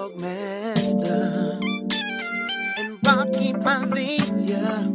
fog master and Rocky Malia.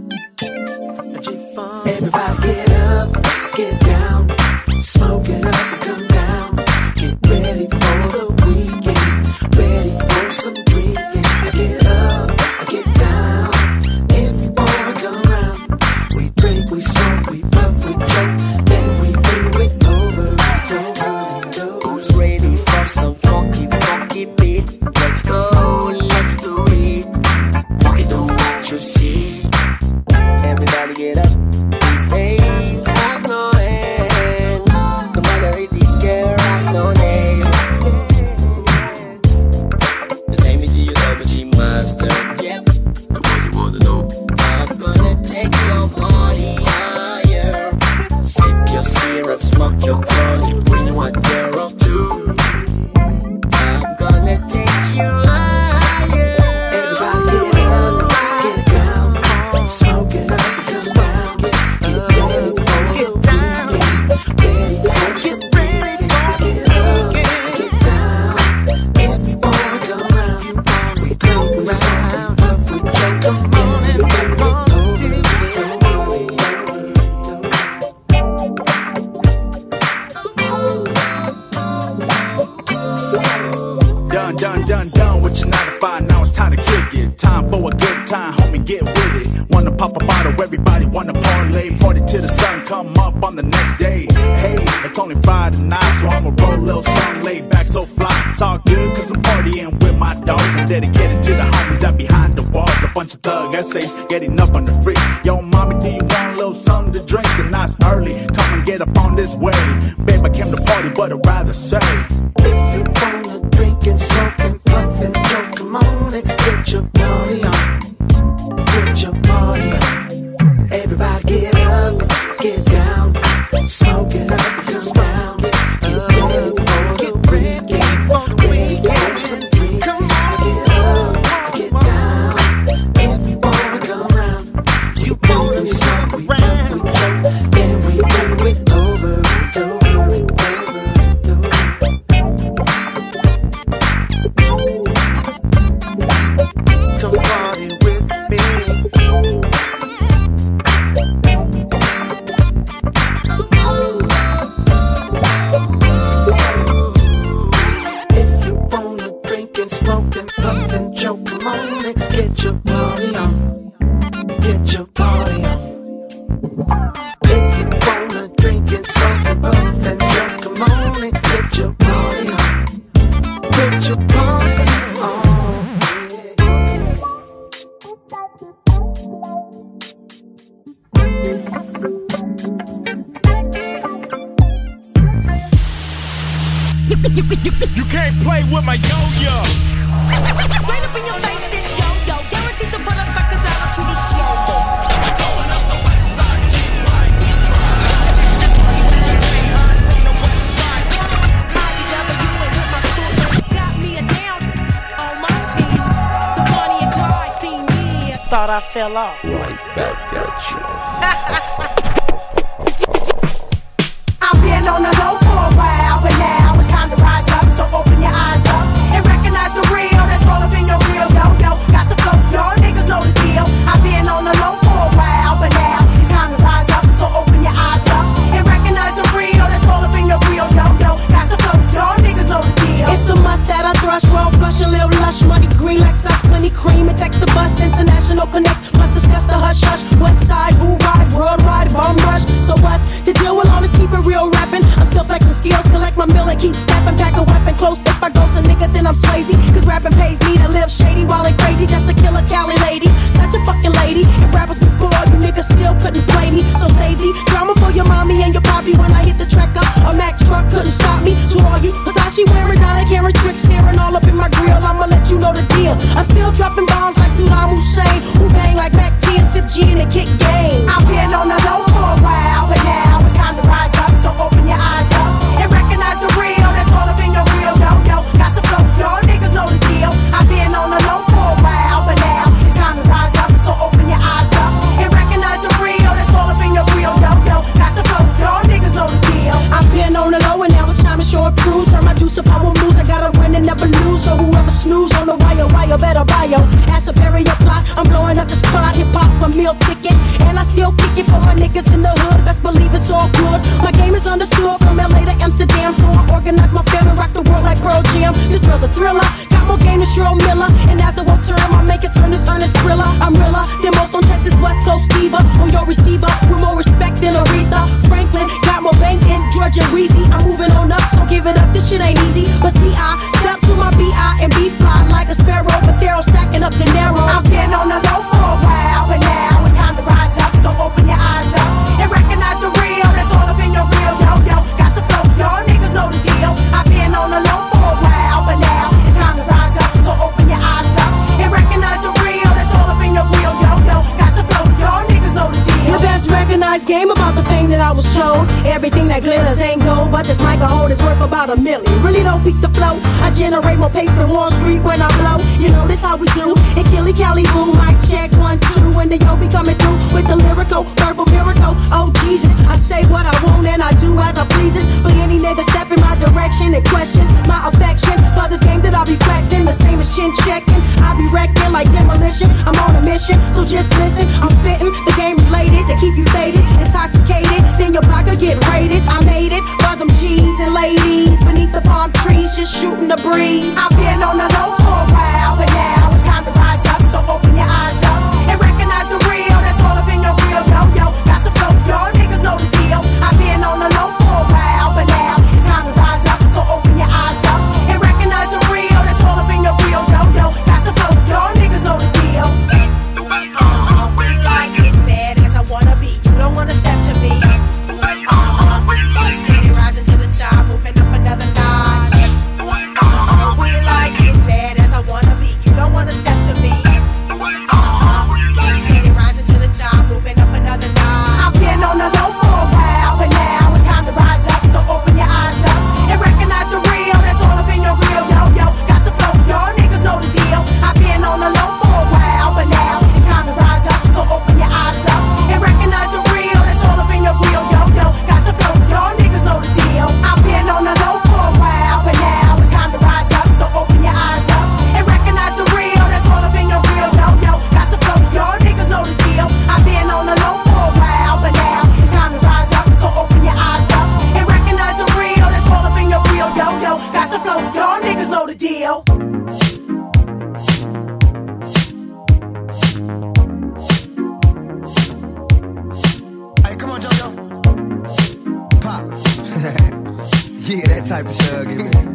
flow, peak the flow. I generate more pace than Wall Street when I blow. You know this how we do. And Killy Cali boom, mic check one, two, when the yo be coming through with the lyrical, verbal miracle. Oh Jesus, I say what I want and I do as I pleases. But any nigga step in my direction and question my affection for this game that I be flexing. The same as chin checking. I be wrecking like demolition. I'm on a mission, so just listen. I'm spitting the game related to keep you faded, intoxicated. Then your blocker get raided. I made it for them G's and ladies beneath the palm tree trees, just shooting the breeze. I've been on the low for a while, but now.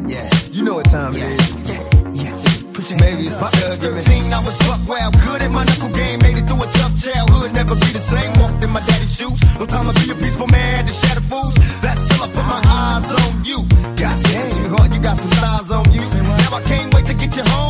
Yeah, you know what time yeah. it is. Yeah, yeah. Maybe it's my age. 13, I was buck wild, good at my knuckle game. Made it through a tough childhood, never be the same. Walked in my daddy's shoes. No time to be a peaceful man to shatter fools. That's till I put my eyes on you. Goddamn, sweetheart, you got some thighs on you. Now I can't wait to get you home.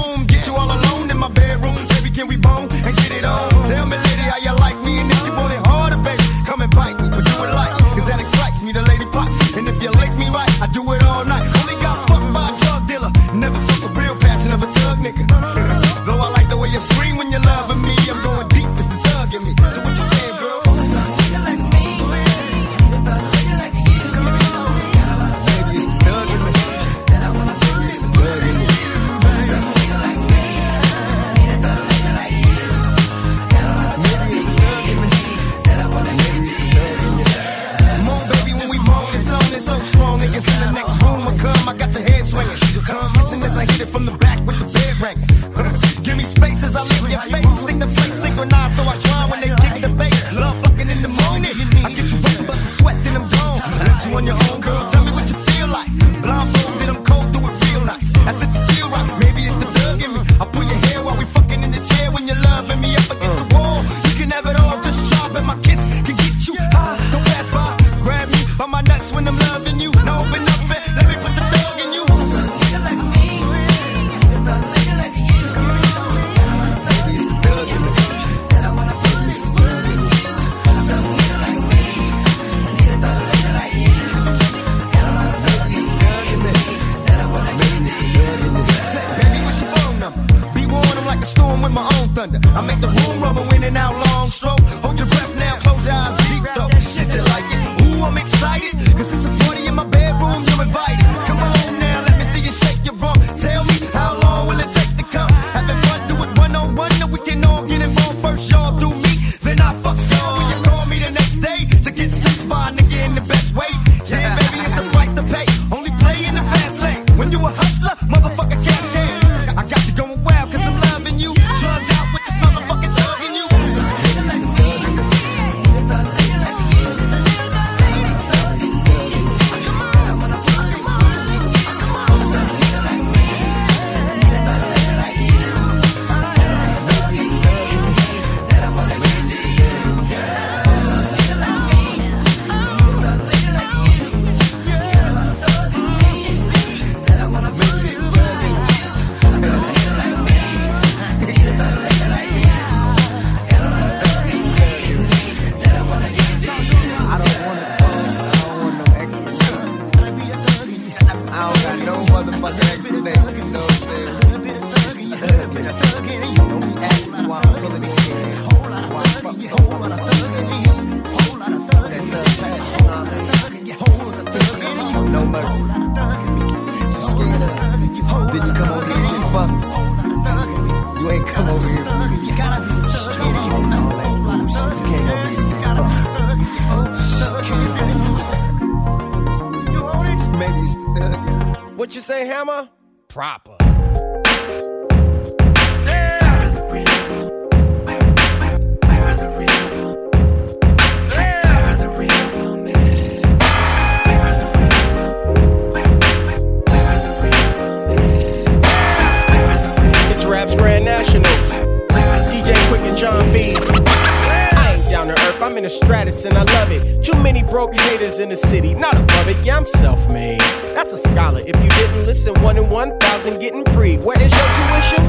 Didn't listen, one in 1,000 getting free. Where is your tuition?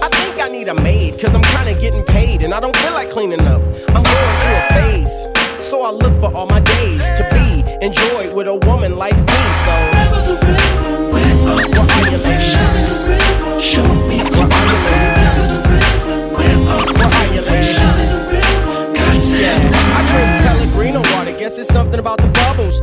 I think I need a maid, cause I'm kinda getting paid and I don't feel like cleaning up. I'm going through a phase. So I look for all my days to be enjoyed with a woman like me. So, where are you, lady? Show me where are you, lady? You, lady? Yeah, I drink Pellegrino water. Guess it's something about the bubbles.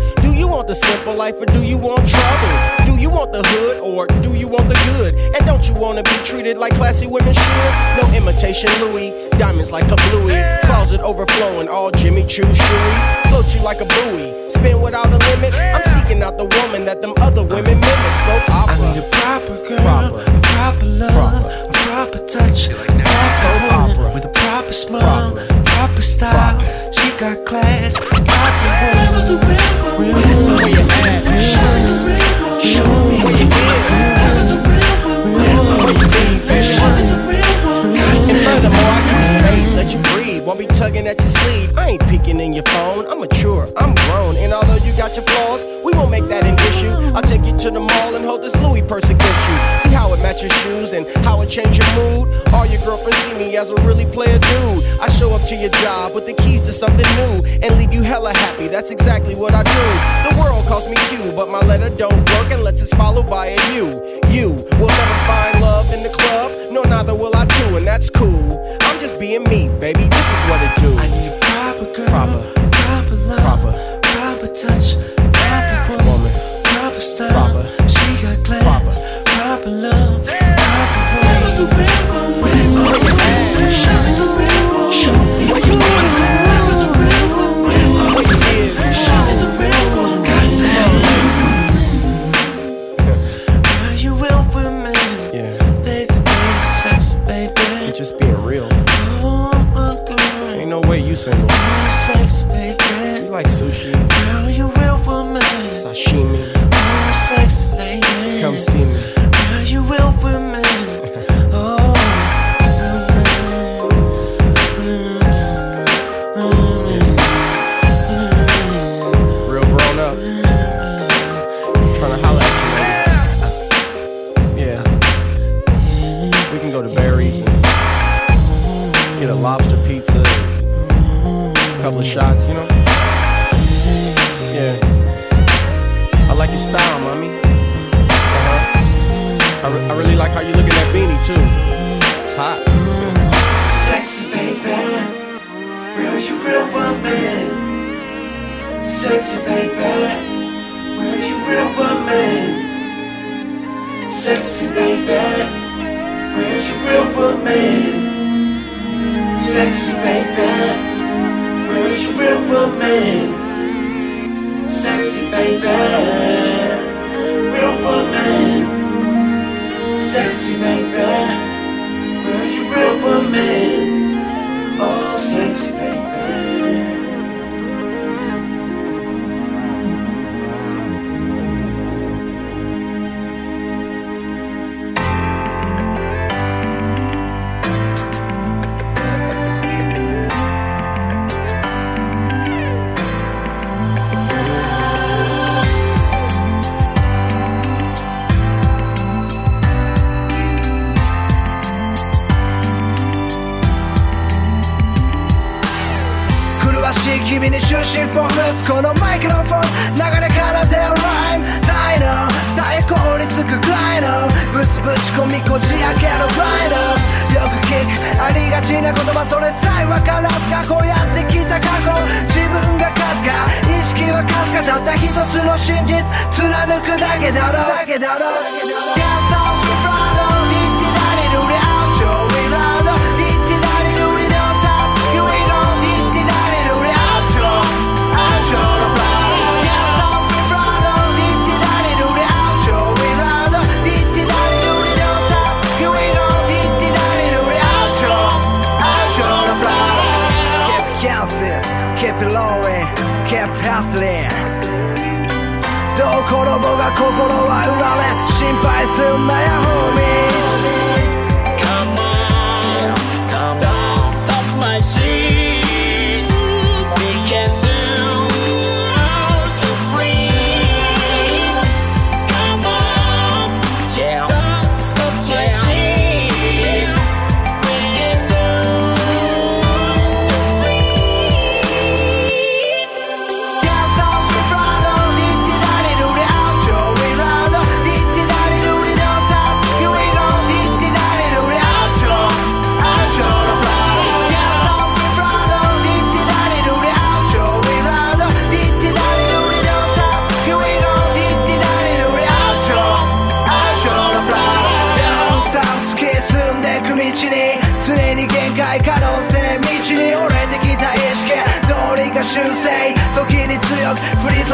Want the simple life or do you want trouble? Do you want the hood or do you want the good? And don't you wanna be treated like classy women should? No imitation Louis, diamonds like a bluey, closet overflowing, all Jimmy Choo shoey. Float you like a buoy, spin without a limit. I'm seeking out the woman that them other women mimic. So opera. I need a proper girl, Proper. a proper love, Proper. a proper touch, proper So proper. with a proper smile, Proper. style. She got class, proper woman. Real Where you at? Show me Where you is? Where you baby? And furthermore, I give space, let you breathe. Won't be tugging at your sleeve. I ain't peeking in your phone. I'm mature, I'm grown. And although you got your flaws, we won't make that an issue. I'll take you to the mall and hold this Louis purse against you. See how it matches shoes and how it change your mood. All your girlfriends see me as a really player dude. I show up to your job with the keys to something new and leave you hella happy. That's exactly what I do. The world calls me Q, but my letter don't work unless it's followed by a U. You You will never find love in the club, no, neither will I and that's cool. I'm just being me, baby. This is what it do. I need a proper girl, Proper. proper love, Proper. proper touch, proper woman, proper style. Proper. She got class, Proper. proper love, proper woman. Where you at? Show single. つくくらいのぶつぶち込みこじ開けるプライド。よく聞くありがちな言葉それさえわからず過去やってきた過去自分が勝つか。意識は勝つか。たった一つの真実貫くだけだろ。だけだろ。母が心は売られ心配すんなよホーミー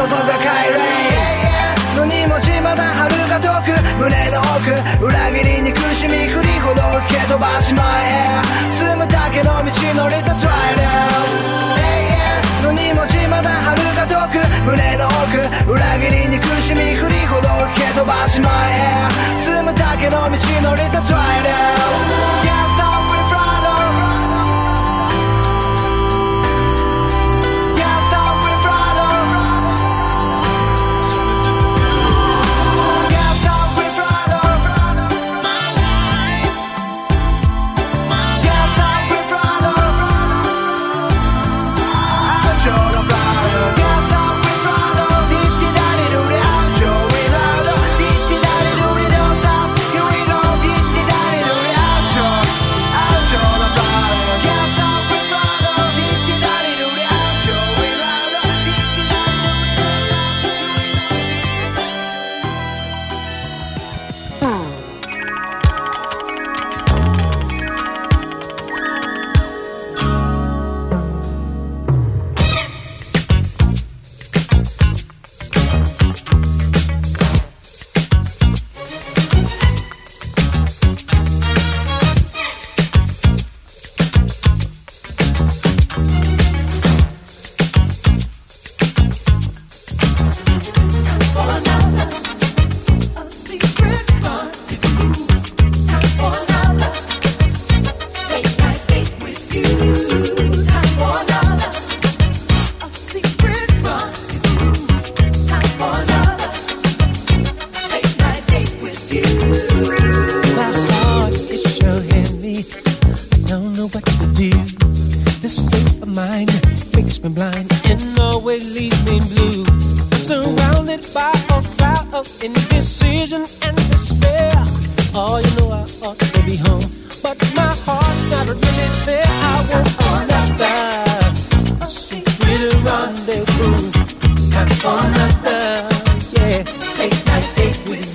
く降り注ぐ快霊の2文字まだ春が遠く胸の奥裏切り憎しみ振りほど蹴飛ばしまえ。進むだけの道のりさ Try now の2文字まだ春が遠く胸の奥裏切り憎しみ振りほど蹴飛ばしまえ。進むだけの道のりさ Try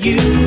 you.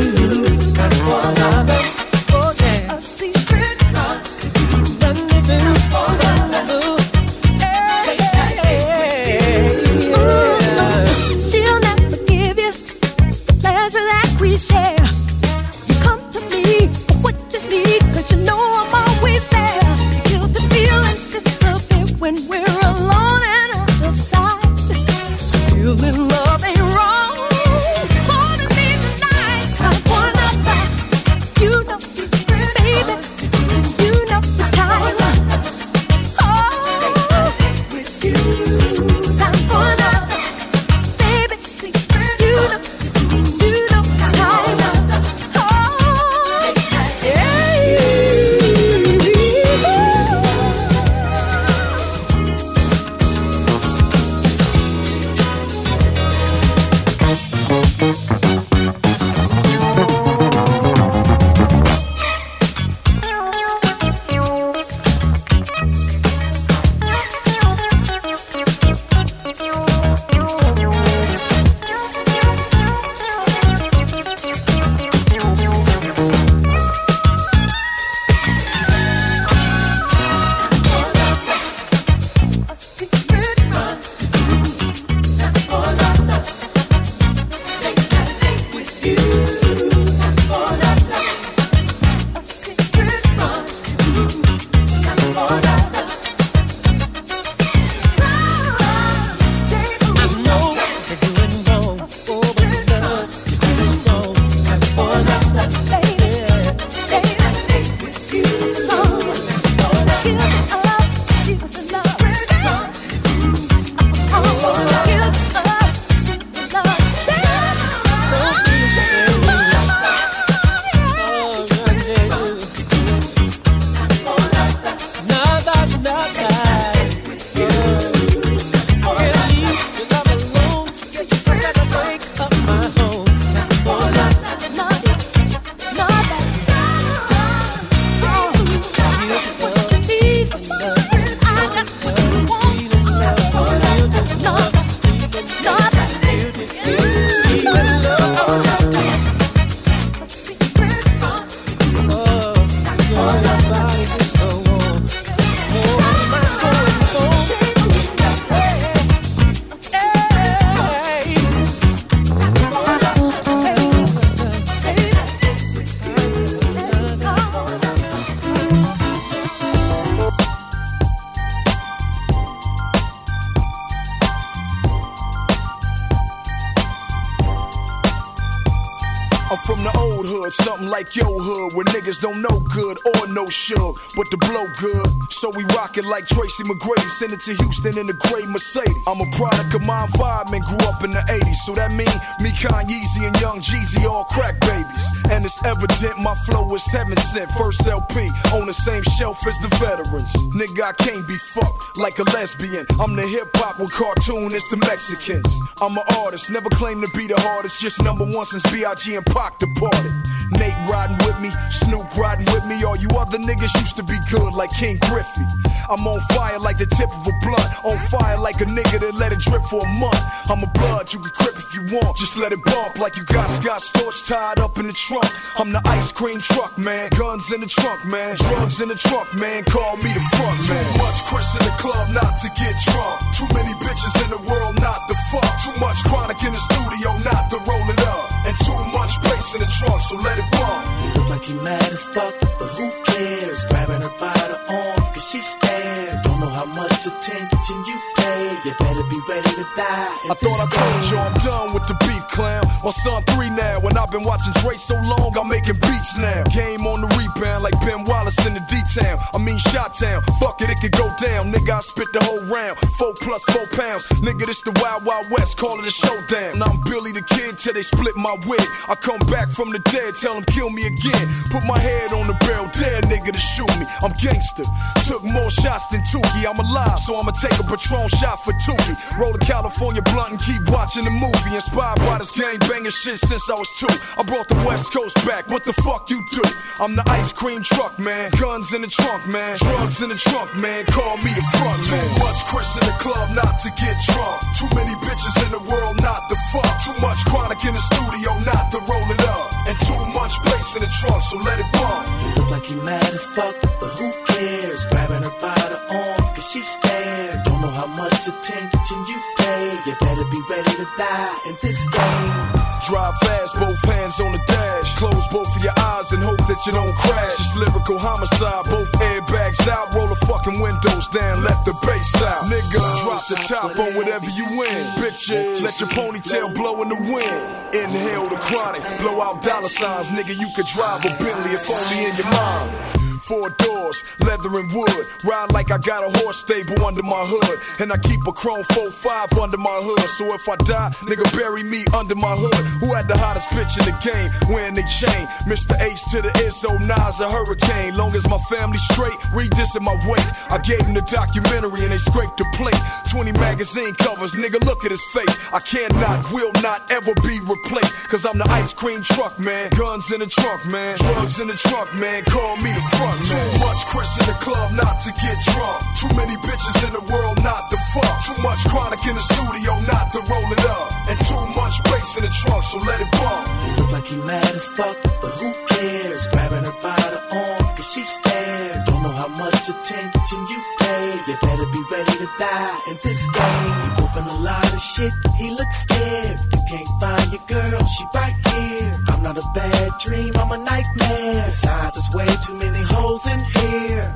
No but the blow good. So we rock it like Tracy McGrady, send it to Houston in a gray Mercedes. I'm a product of my environment, grew up in the 80s, so that mean me, Kanye, and Young Jeezy all crack babies. And it's evident my flow is heaven sent. First LP on the same shelf as the veterans. Nigga, I can't be fucked like a lesbian. I'm the hip hop with cartoonists, the Mexicans. I'm an artist, never claim to be the hardest, just number one since B.I.G. and Pac departed. Nate riding with me, Snoop riding with me. All you other niggas used to be good like Ken Griffey. I'm on fire like the tip of a blunt, on fire like a nigga that let it drip for a month. I'm a blood, you can crip if you want, just let it bump like you got Scott Storch tied up in the trunk. I'm the ice cream truck, man. Guns in the trunk, man. Drugs in the trunk, man. Call me the front, man. Too much Chris in the club not to get drunk. Too many bitches in the world not to fuck. Too much chronic in the studio not to roll it up. And too much bass in the trunk, so let it bump. He look like he mad as fuck, but who cares? Grabbing her by the arm, cause she stared. Don't know how much attention you pay. You better be ready to die. I thought I told you I'm done with the beef clown. My son three now, and I've been watching Dre so long, I'm making beats now. Game on the rebound like Ben Wallace in the D-Town. I mean Shot Town. Fuck it, it could go down. Nigga, I spit the whole round. Four plus four pounds. Nigga, this the Wild Wild West. Call it a showdown. Now I'm Billy the Kid till they split my wig. I come back from the dead, tell them kill me again. Put my head on the barrel, dare nigga to shoot me. I'm gangster. Took more shots than Tookie. I'm alive, so I'ma take a Patron shot for Tookie. Roll a California blunt and keep watching the movie. Inspired by this gang banging shit since I was two. I brought the West Coast back. What the fuck you do? I'm the ice cream truck, man. Guns in the trunk, man. Drugs in the trunk, man. Call me the front, man. Too much Chris in the club not to get drunk. Too many bitches in the world not to fuck. Too much chronic in the studio not to roll it up. And too much bass in the trunk, so let it bump. He look like he mad as fuck, but who cares? Grabbing her by the arm, cause she stared. Don't know how much attention you pay. You better be ready to die in this game. Drive fast, both hands on the dash. Close both of your eyes and hope that you don't crash. It's lyrical homicide, both airbags out. Roll the fucking windows down, let the bass out. Nigga, drop the top on whatever you win. Bitches, let your ponytail blow in the wind. Inhale the chronic, blow out dollar signs. Nigga, you could drive a Bentley if only in your mind. Four doors, leather and wood. Ride like I got a horse stable under my hood. And I keep a chrome 4-5 under my hood. So if I die, nigga, bury me under my hood. Who had the hottest bitch in the game? Wearing they chain. Mr. H to the Izzo, Nas a hurricane. Long as my family straight, read this in my wake. I gave him the documentary and they scraped the plate. 20 magazine covers, nigga, look at his face. I cannot, will not ever be replaced. Cause I'm the ice cream truck, man. Guns in the trunk, man. Drugs in the trunk, man. Call me the front, man. Too much Chris in the club not to get drunk. Too many bitches in the world not to fuck. Too much chronic in the studio not to roll it up. And too much bass in the trunk, so let it bump. He look like he mad as fuck, but who cares? Grabbing her by the arm, cause she stared. Don't know how much attention you pay. You better be ready to die in this game. He whooping a lot of shit, he looks scared. Can't find your girl, she right here. I'm not a bad dream, I'm a nightmare. Besides, there's way too many holes in here.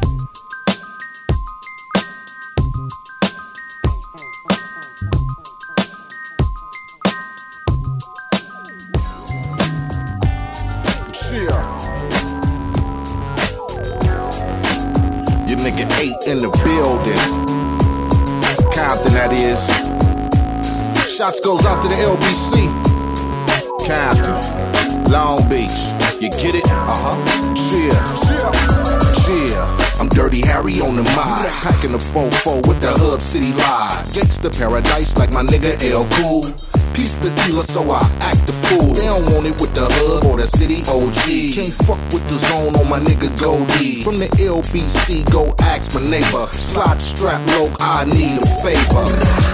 Your nigga eight in the building. Compton, that is. Shots goes out to the LBC. Compton, Long Beach. You get it? Uh huh. Cheer. Cheer. I'm Dirty Harry on the mind. Packing the 4-4 with the Hub City Live. Gangsta paradise like my nigga L Cool. Piece the dealer, so I act the fool. They don't want it with the hub or the city OG. Can't fuck with the zone on my nigga Goldie. From the LBC, go ask my neighbor. Slide strap low, I need a favor.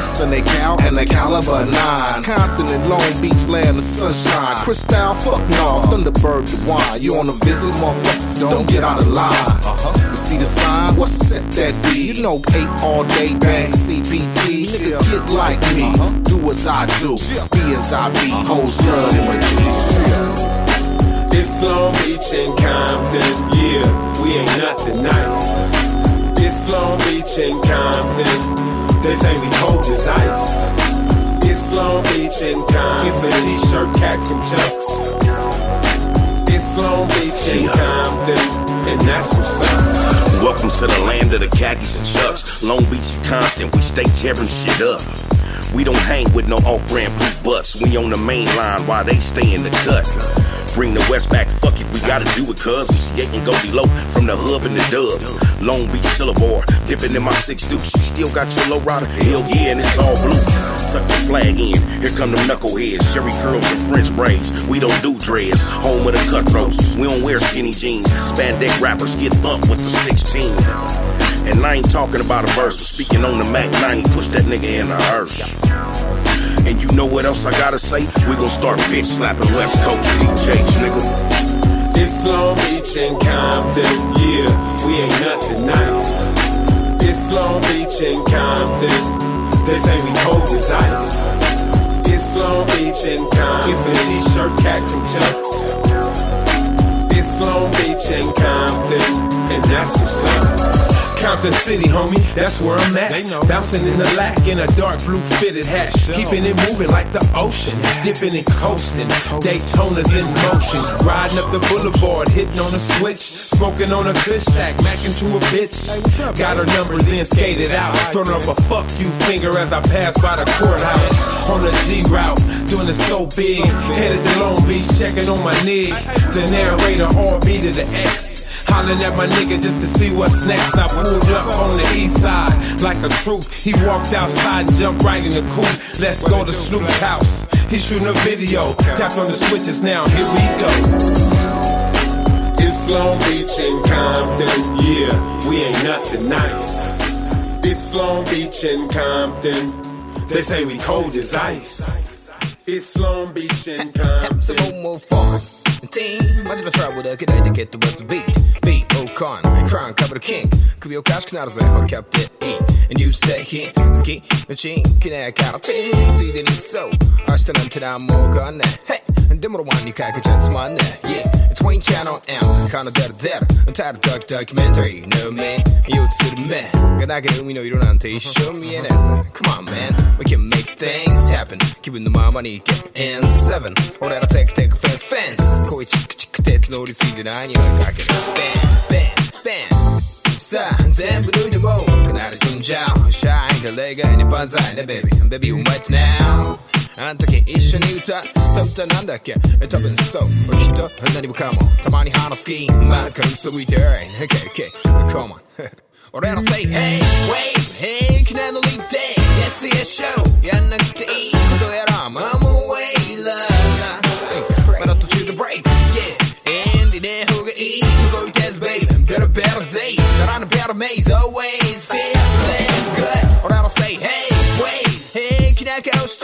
Sunday Cal and the caliber nine. Compton and Long Beach, land of sunshine. Crystal, fuck no. Thunderbird, the wine. You on a visit, motherfucker? Don't get out of line. Uh-huh. You see the sign? What's set that be? You know, eight all day, bang CPT. Nigga, get like me. Do as I do. Be as I be. Hoes love in my G's. It's Long Beach and Compton, yeah, we ain't nothing nice. It's Long Beach and Compton, they say we cold as ice. It's Long Beach and Compton, it's a t-shirt, cats and chucks. It's It's Long Beach and that's what's up. Welcome to the land of the khakis and chucks. Long Beach and Compton, we stay tearing shit up. We don't hang with no off-brand poop butts. We on the main line while they stay in the cut. Bring the West back, fuck it, we gotta do it, cuz. Yeah, and go below from the hub and the dub. Long Beach Syllabore, dipping in my six dukes. You still got your low rider? Hell yeah, and it's all blue. Tuck the flag in, here come them knuckleheads. Jerry curls and French braids. We don't do dreads, home of the cutthroats. We don't wear skinny jeans. Spandex rappers get thumped with the 16. And I ain't talking about a verse. Speaking on the Mac 90, push that nigga in the hearse. And you know what else I gotta say? We gon' start bitch slapping West Coast DJs, nigga. It's Long Beach and Compton, yeah, we ain't nothing nice. It's Long Beach and Compton, they say we ice. It's Long Beach and Compton, it's a t-shirt, cats and chucks. It's Long Beach and Compton, and that's what's up. Compton City, homie, that's where I'm at. Bouncing in the lack in a dark blue fitted hat. Keeping it moving like the ocean. Dipping and coasting. Daytona's in motion. Riding up the boulevard, hitting on a switch. Smoking on a kush stack, macking to a bitch. Got her number, then skated out. Throwing up a fuck you finger as I pass by the courthouse. On the G route, doing it so big. Headed to Long Beach, checking on my nig. The narrator, all B to the X. Hollering at my nigga just to see what's next. I pulled up on the east side like a troop. He walked outside, jumped right in the coupe. Let's go to Snoop's house. He shooting a video. Tapped on the switches now. Here we go. It's Long Beach and Compton, yeah, we ain't nothing nice. It's Long Beach and Compton, they say we cold as ice. It's Long Beach and Compton. So more fun. Team, I just travel to get to get the con. Crown cover the king. Could be your cash can out of the e and you say he ski the chink can i count see then he's so i stand until i'm more gone hey 힘듦으로 하니까 그 my 맞네 yeah. 트윈 채널 M 가나대로 대로 타로 다큐 다큐멘터리 we know you don't 너 to show me an answer come on man we can make things happen 기분도 마음만이 get in seven 오래라 take take fans fans 거의 치크치크 대트 놀이 수이들 아니야 가게 bam bam bam star Then we do the Can I zoom down Shine the leg in the bonsai The baby, baby, what now? あん時一緒に歌た歌なんだっけえ多分そうきっと何もかもたまに話す気まあから嘘吹いて KK Come on 俺ら say hey wave 平気なノリで Yes yes show やんなくていいことやらまあもう way la la まだ途中で break yeah エンディね方がいい動いて baby better better days ならぬ better maze always feeling good 俺ら say hey wave 平気な顔し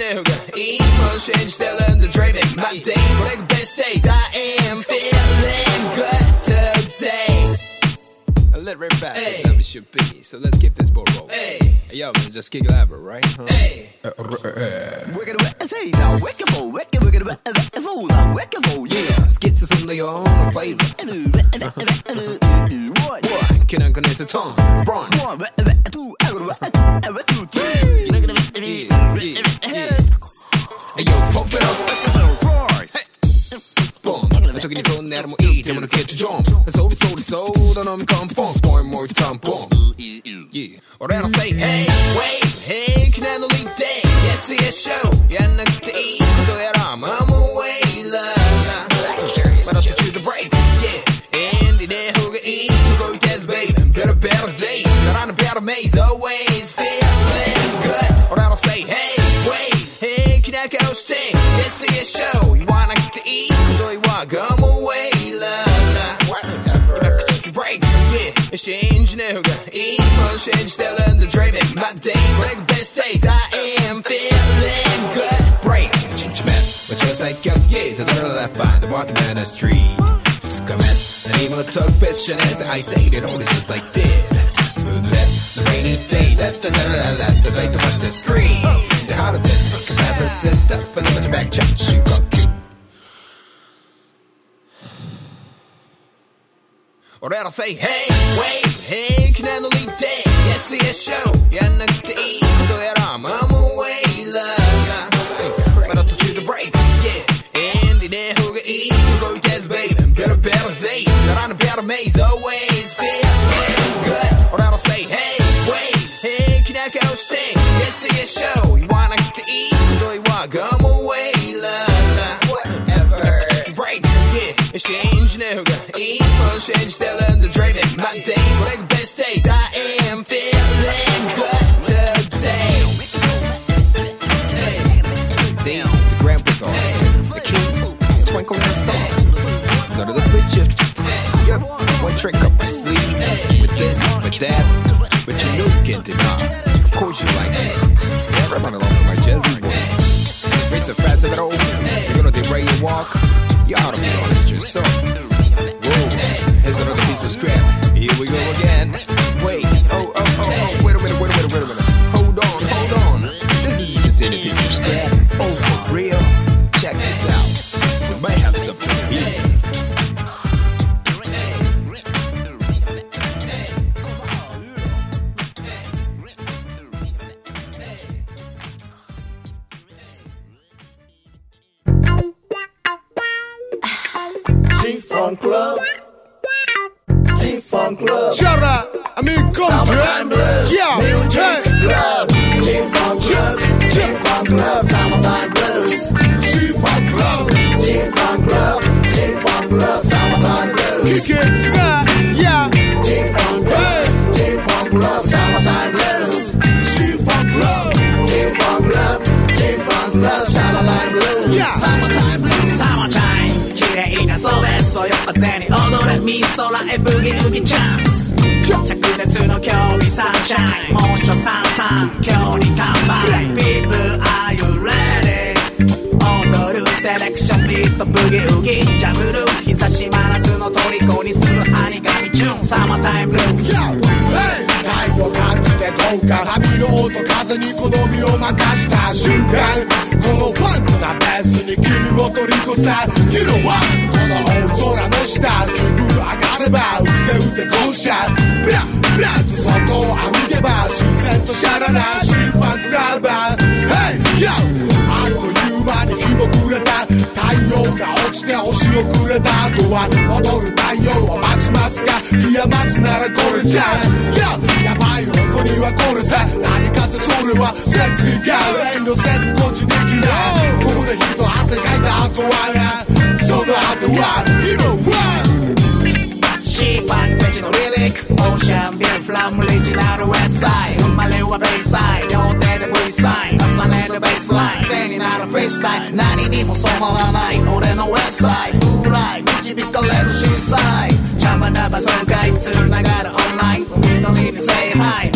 내후가 still 신스텔은 더 dreaming my day for the best days I am feeling good today a little bit back hey. than we should be so let's keep this ball rolling hey. yo man just kick level right huh? hey. we're gonna say now wake up wake up we're gonna wake up fool wake up fool yeah skits is on the own flavor what can I connect a tongue run one two two three Hey yo, pump it up. Boom. 나 저기 이건 내가 뭐 이, 때문에 get jump. 소리 소리 쏟아 넘이 컴펑. One more time, boom. Yeah. Or I'll say, hey, wait, hey, 그날 놀릴 때, yes, yes, show. 야, 나 그때 이 정도야라, I'm away, la, la. But I'll teach the break, yeah. And in there, who get eat, who go test, babe. Better, better day, 나라는 better maze, always. 平気な顔して Yes yes show 言わなくていいこと言わがも way la la 今口で break Yeah 信じねえ方がいいもん信じてるんだ dreaming my day これが best days I am feeling good break 一日目は超最強 Yeah ただのラッパーで walking down the street 二日目何も特別じゃねえぜ I say it only just like this Smooth left, the rainy day Let the la la la the light to watch the screen The holiday sister, step and put your back, chat, she got cute. 俺ら say hey, wait, 平気なノリで Yes, yes, show. やんなくていいことやら I'm away, love まだ途中で break, yeah エンディね方がいい動いてず babe. Better, better day ならぬ better maze, oh change 누가 이번 change stellar the dreaming my day what like best days I am feeling good today Damn, the grand bazaar, the king, twinkle in the star, none of the pictures. Yep, one trick up my sleeve, with this, with that, but you know you can't deny. Of course you like it. Rapping along with my jazzy voice. Rates are faster than old. You're gonna derail your walk. You're out of be honest. So, whoa, here's another piece of scrap. Here we go again. Wait. out of west side 흠말레와 베이사이 영어대대 브이사이 아싸내대 베이스라인 센이 나라 프리스타일 난 이니 벗어나라 나이 올해는 웹사이 후라이 미치 빛깔내는 신사이 잡아나봐 손가이틀 나가라 online We don't need to say hi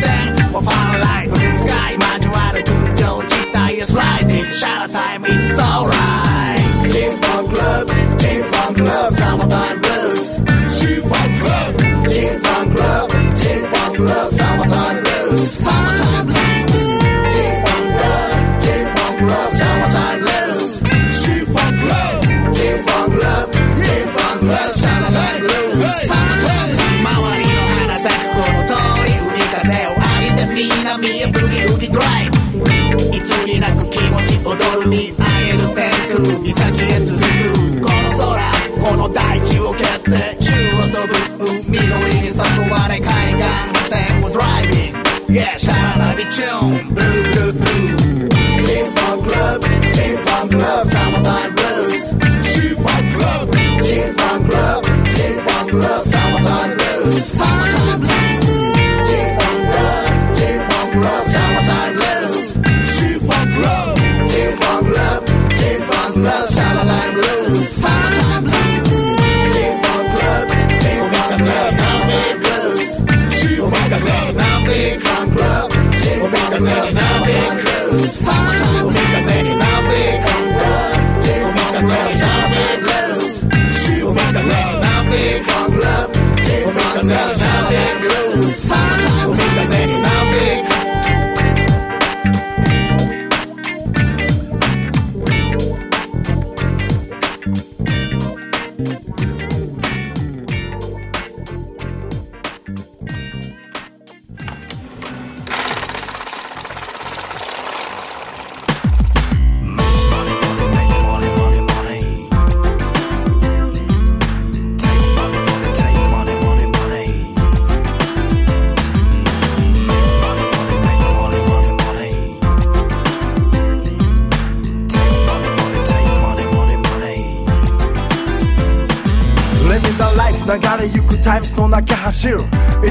stand for fun life the sky Maserati to the Joe is riding Shadow time, it's alright.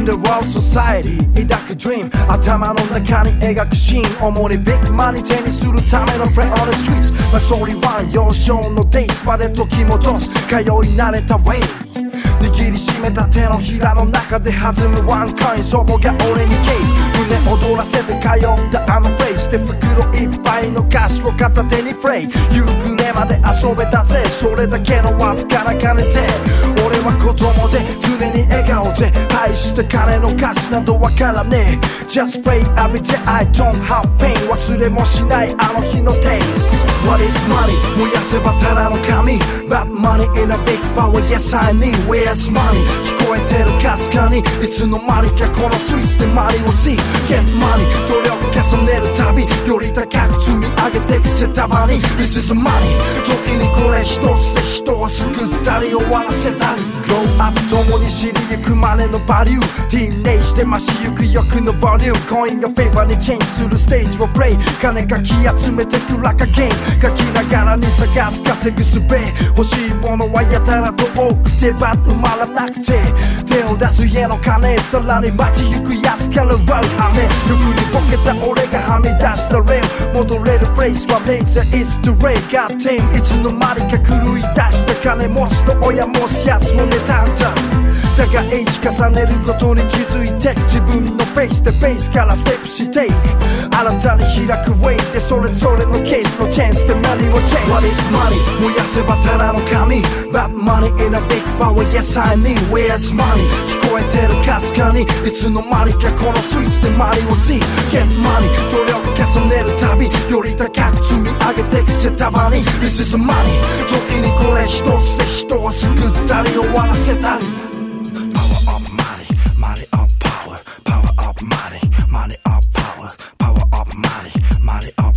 In the world society 抱く dream. 頭の中に描くシーン主にビッグマニー手にするための play on the streets. まあストーリーは幼少のデイスまで時戻す通い慣れた way めた手のひらの中で弾むワンコイン祖母が俺にケーキ胸躍らせて通ったあのフェイスで袋いっぱいの歌詞を片手にプレイ夕暮れまで遊べたぜ。それだけのわずかな金で。俺は子供で常に笑顔で。大した金の歌詞などわからねえ。Just play every day I don't have pain 忘れもしないあの日の taste What is money? 모양새 바탕 I don't got me Bad money in a big power Yes I need Where's money? えてるかすかにいつの間にかこのストリートでマリを see Get money 努力重ねるたびより高く積み上げてくせたまに This is money 時にこれ一つで人を救ったり終わらせたり Grow up 共に知りゆくまでのバリューティーンエイジで増しゆく欲のボリューコインがペーパーにチェンジするステージをプレイ金かき集めてくラカゲーム書きながらに探す稼ぐすべ欲しいものはやたらと多くてバッ埋まらなくて手を出す家の金さらに街行くやつから奪う羽目欲にボケた俺がはみ出したレール戻れるフレーズはレイザー is the ray God damn いつの間にか狂い出した金持ちの親持すやつも寝たんだだがエイジ重ねることに気づいて自分のフェイスでベースからステップしていく。新たに開くウェイでそれぞれのケースのチェンスで何をチェンジ。What is money? 燃やせばただの紙 Bad money in a big power Yes I need Where's money? 聞こえてるかすかに。いつの間にかこのストリートでマリを see Get money 努力重ねるたびより高く積み上げてくせたまに。This is money 時にこれ一つで人を救ったり終わらせたり。Money, up power, power of money, money of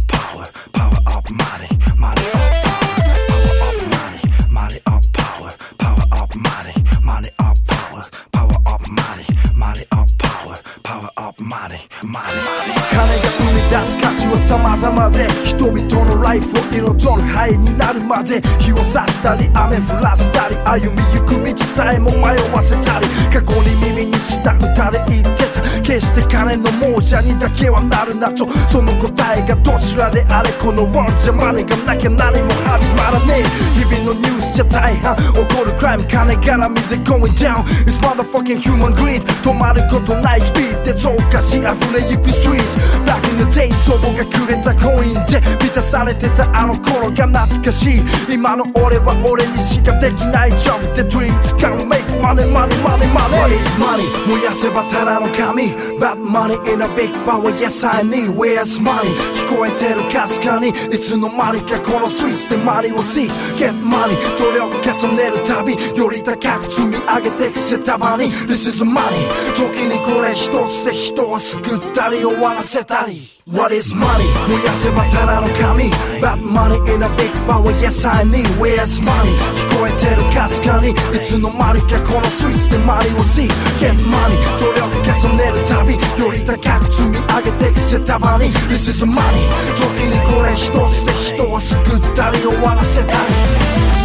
金が生み出す価値は様々で人々のライフを彩る灰になるまで火を差したり雨降らせたり歩みゆく道さえも迷わせたり過去に耳にした歌で言ってた決して金の亡者にだけはなるなとその答えがどちらであれこのワールドじゃマネがなきゃ何も始まらねえ日々のニュースじゃ大半起こるクライム金絡みで going down It's motherfucking human greed 止まることないスピードで増加し溢れゆくストリート Back in the day 祖母がくれたコインで満たされてたあの頃が懐かしい今の俺は俺にしかできないジョブで Dreams gonna make money money money money What is money 燃やせばただの紙 Bad money in a big power Yes I need Where's money 聞こえてるかすかにいつの間にかこのストリートでマリを see Get money 努力重ねるたびより高く積み上げてくせたまに。This is money. 時にこれ一つで人を救ったり終わらせたり。What is money? 燃やせばただの紙 Bad money in a big power. Yes I need Where's money? 聞こえてるかすかに。いつの間にかこのストリートでマリを see Get money. 努力重ねるたびより高く積み上げてくせたまに。This is money. 時にこれ一つで人を救ったり終わらせたり。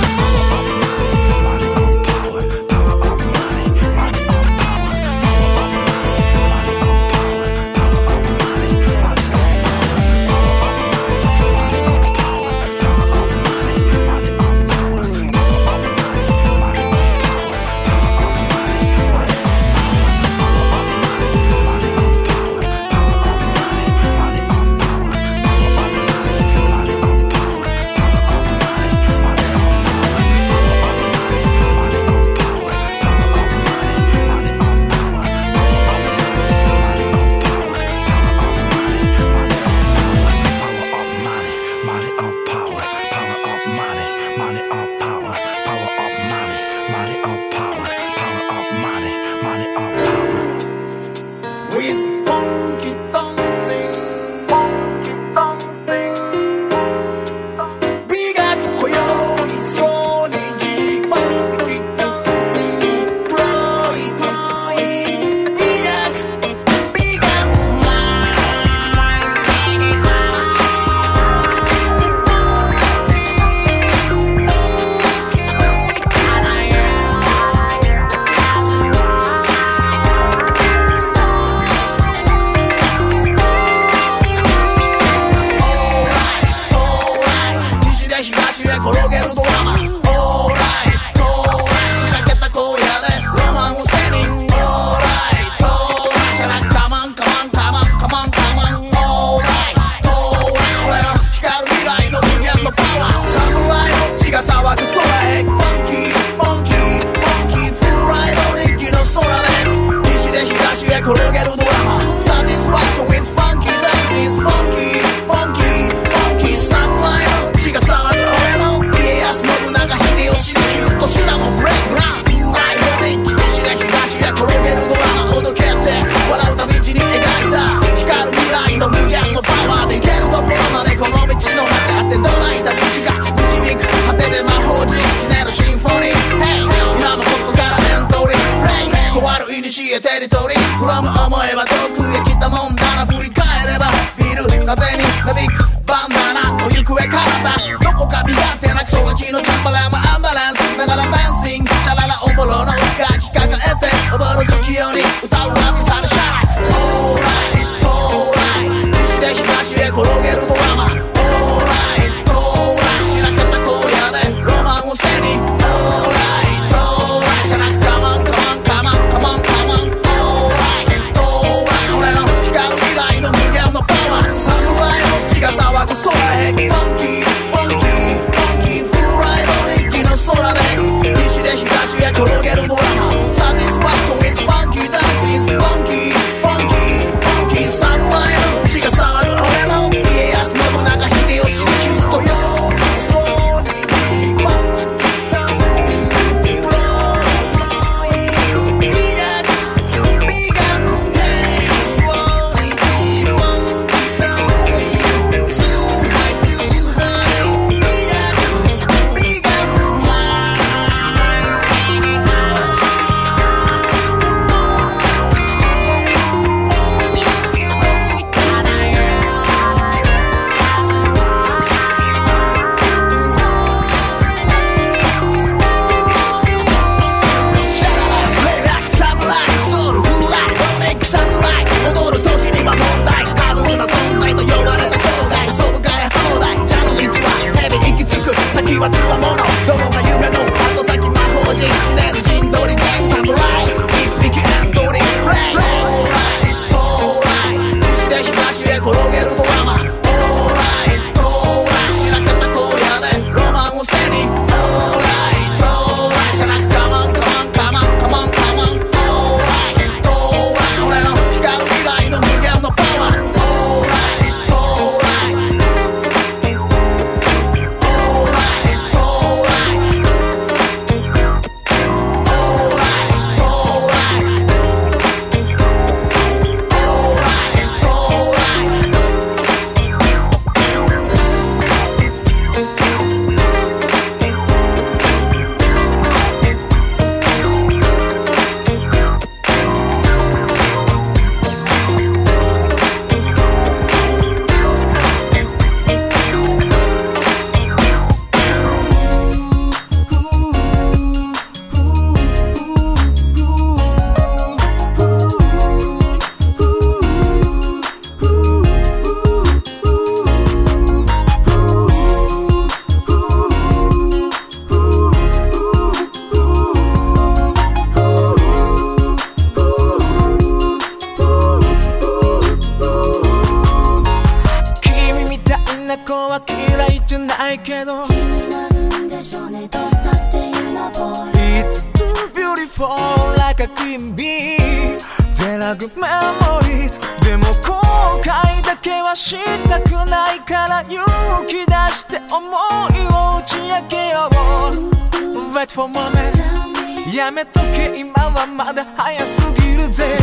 ぐメモリーでも後悔だけはしたくないから勇気出して思いを打ち明けよう。Wait for a moment やめとけ。今はまだ早すぎるぜ。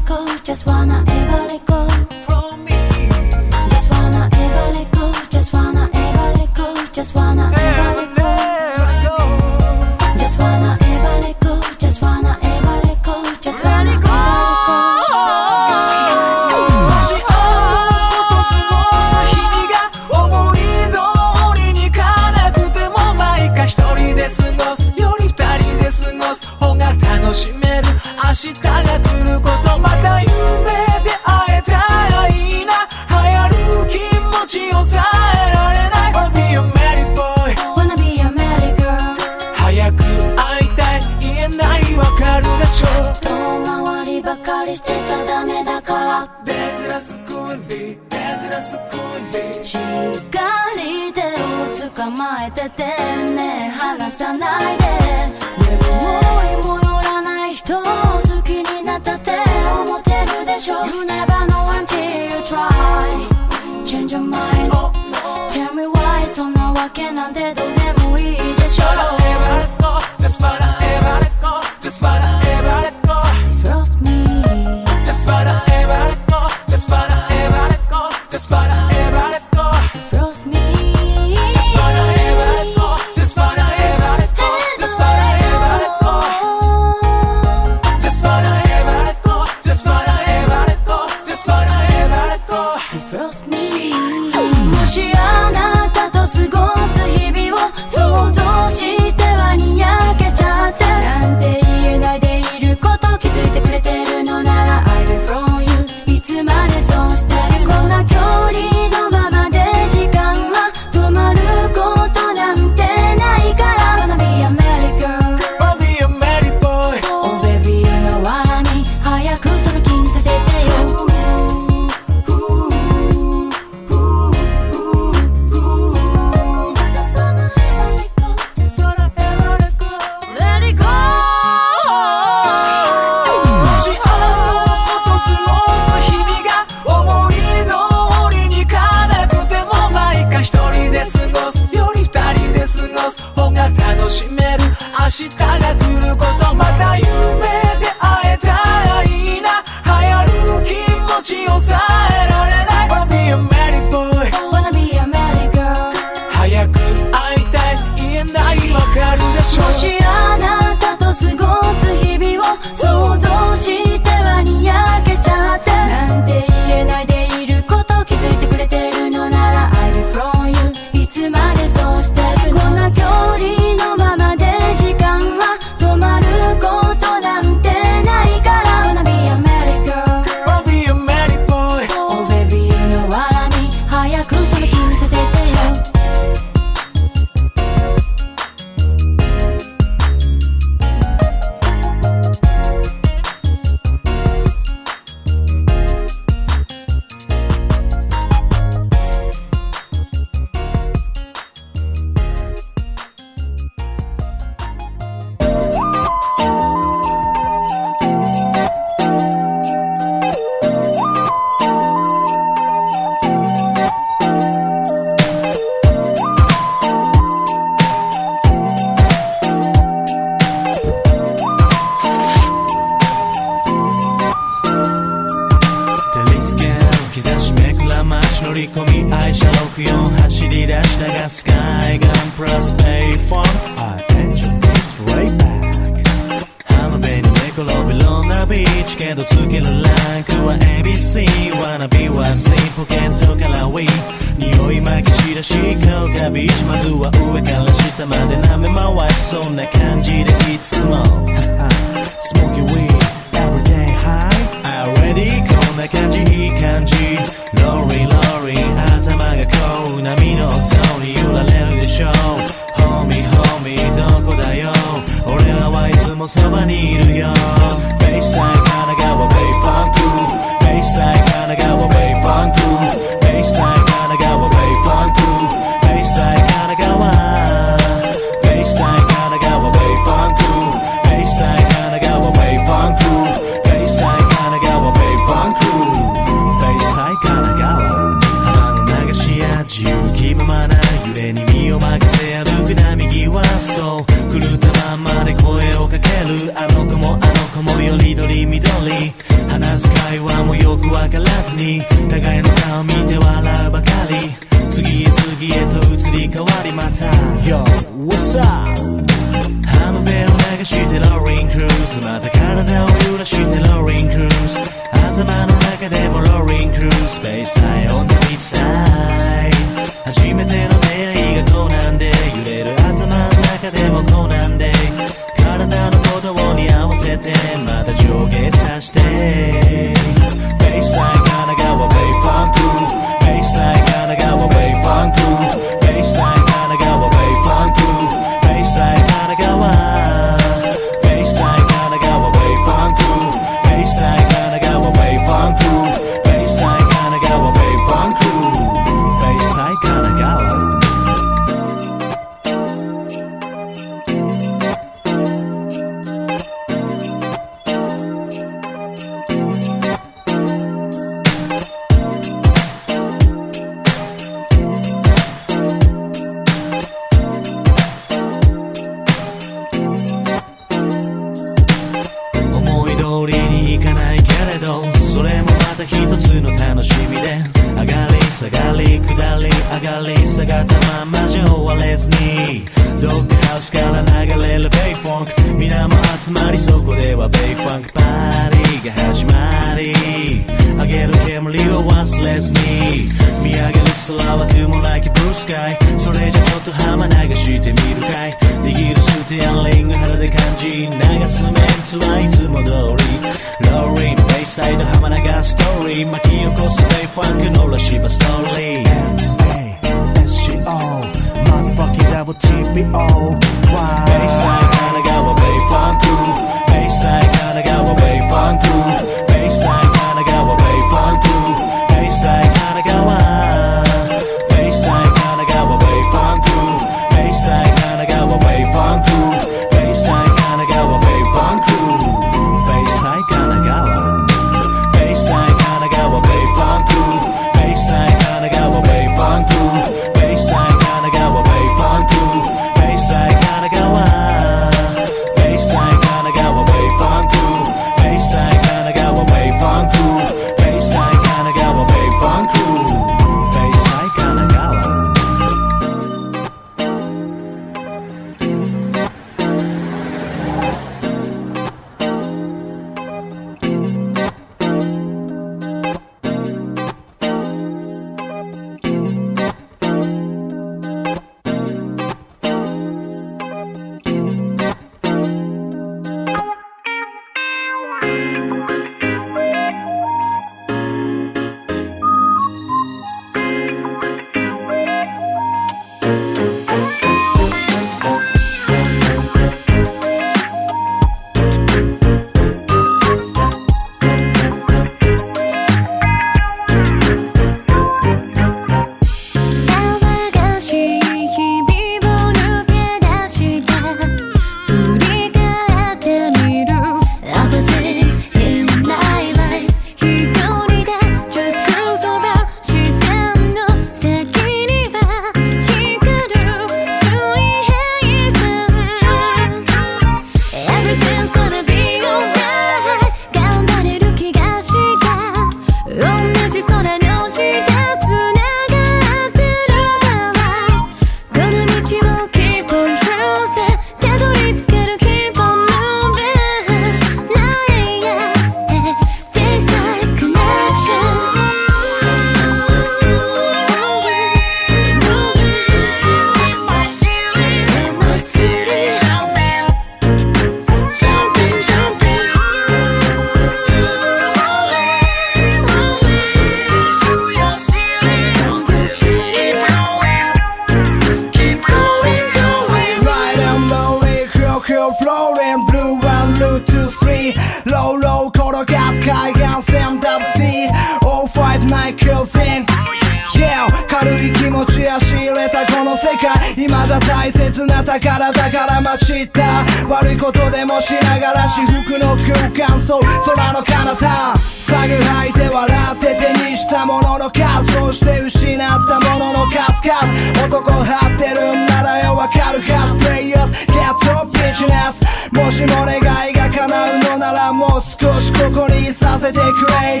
軽い気持ちや仕入れたこの世界。未だ大切な宝だから待ちった悪いことでもしながら至福の空間。そう空の彼方。サグ吐いて笑って手にしたものの数そして失ったものの数々。男張ってるんならよわかるはず。Players get to business もしも願いが叶うのならもう少しここにいさせてくれ。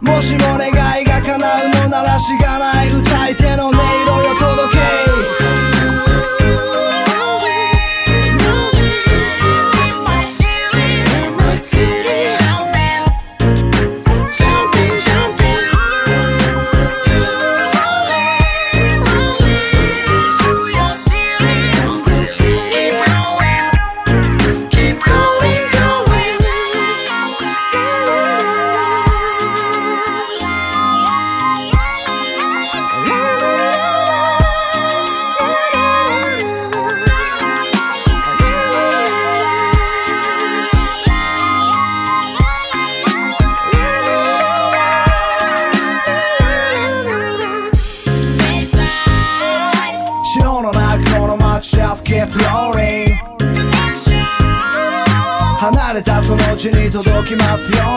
もしも願いが叶うのならしがない。歌い手の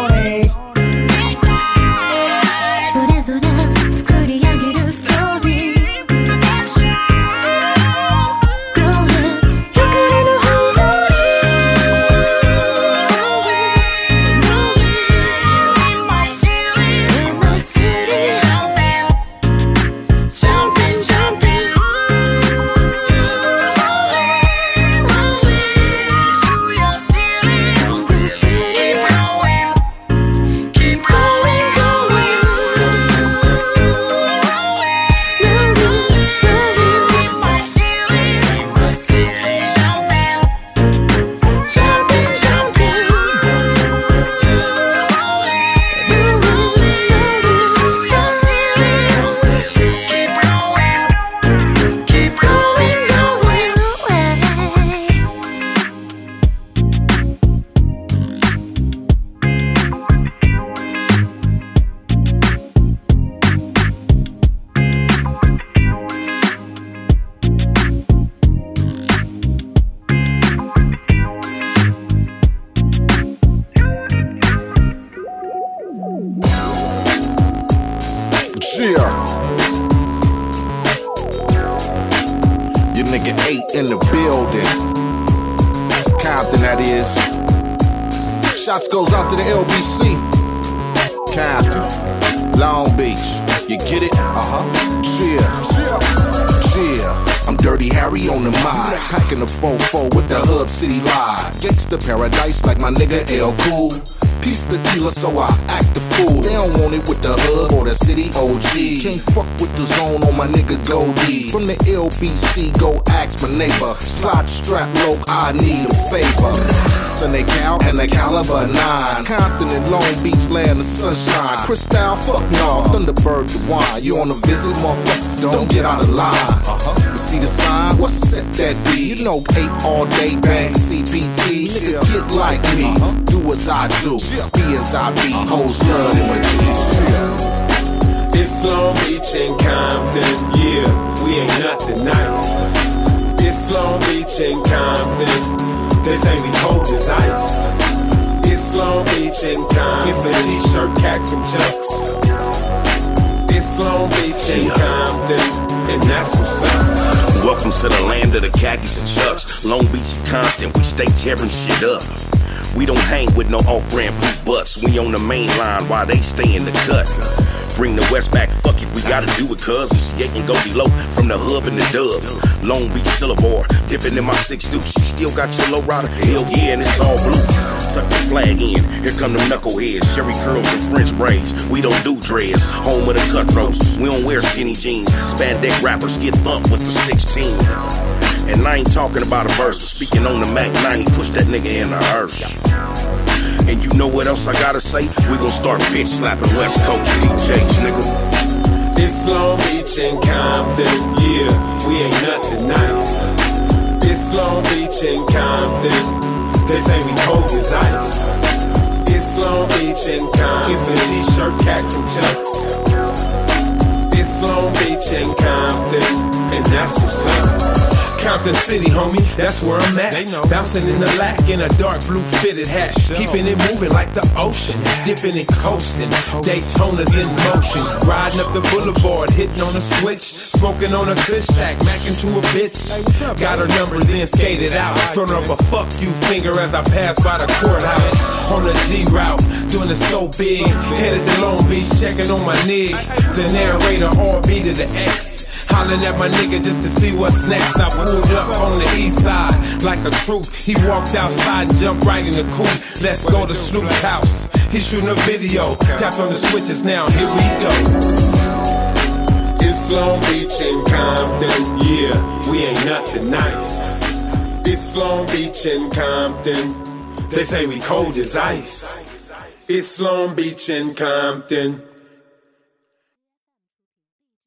れた strap low, I need a favor. Sunday Cal and the caliber 9. Compton and Long Beach, land of sunshine. Crystal, fuck no. Thunderbird, the wine. You on a visit, motherfucker? Don't get out of line. Uh-huh. You see the sign? What's set that be? You know, eight all day, bang CPT. Nigga, get like me. Do as I do. Be as I be. Hoes love in my G's. It's Long Beach and Compton, yeah, we ain't nothing nice. It's Long Beach and Compton, this ain't we cold as ice. It's Long Beach and Compton, it's a t-shirt, cats and chucks. It's Long Beach and Compton, and that's what's up. Welcome to the land of the khakis and chucks. Long Beach and Compton, we stay tearing shit up. We don't hang with no off-brand poop butts. We on the main line while they stay in the cut. Bring the West back, fuck it, we gotta do it, cuz. It's Yate and go below from the hub and the dub. Long Beach Syllabore, dipping in my six deuce. You still got your low rider? Hell yeah, and it's all blue. Tuck the flag in, here come the knuckleheads. Cherry curls and French braids. We don't do dreads, home of the cutthroats. We don't wear skinny jeans. Spandex rappers get thumped with the 16. And I ain't talking about a verse. Speaking on the Mac 90, push that nigga in the hearse. And you know what else I gotta say? We gon' start bitch slapping West Coast DJs, nigga. It's Long Beach and Compton, yeah, we ain't nothing nice. It's Long Beach and Compton, this ain't we cold as ice. It's Long Beach and Compton. It's a t-shirt, cats and chucks. It's Long Beach and Compton, and that's what's up. Compton City, homie, that's where I'm at. Bouncing in the lack in a dark blue fitted hat. Keeping it moving like the ocean. Dipping and coasting. Daytona's in motion. Riding up the boulevard, hitting on a switch. Smoking on a good stack, macking to a bitch. Got her number, then skated out. Throwing up a fuck you finger as I pass by the courthouse. On the G route, doing it so big. Headed to Long Beach, checking on my nig. The narrator, all B to the X. Hollering at my nigga just to see what's next. I pulled up on the east side like a troop. He walked outside and jumped right in the coupe. Let's go to Snoop's house. He's shooting a video. Tap on the switches now. Here we go. It's Long Beach and Compton. Yeah, we ain't nothing nice. It's Long Beach and Compton. They say we cold as ice. It's Long Beach and Compton.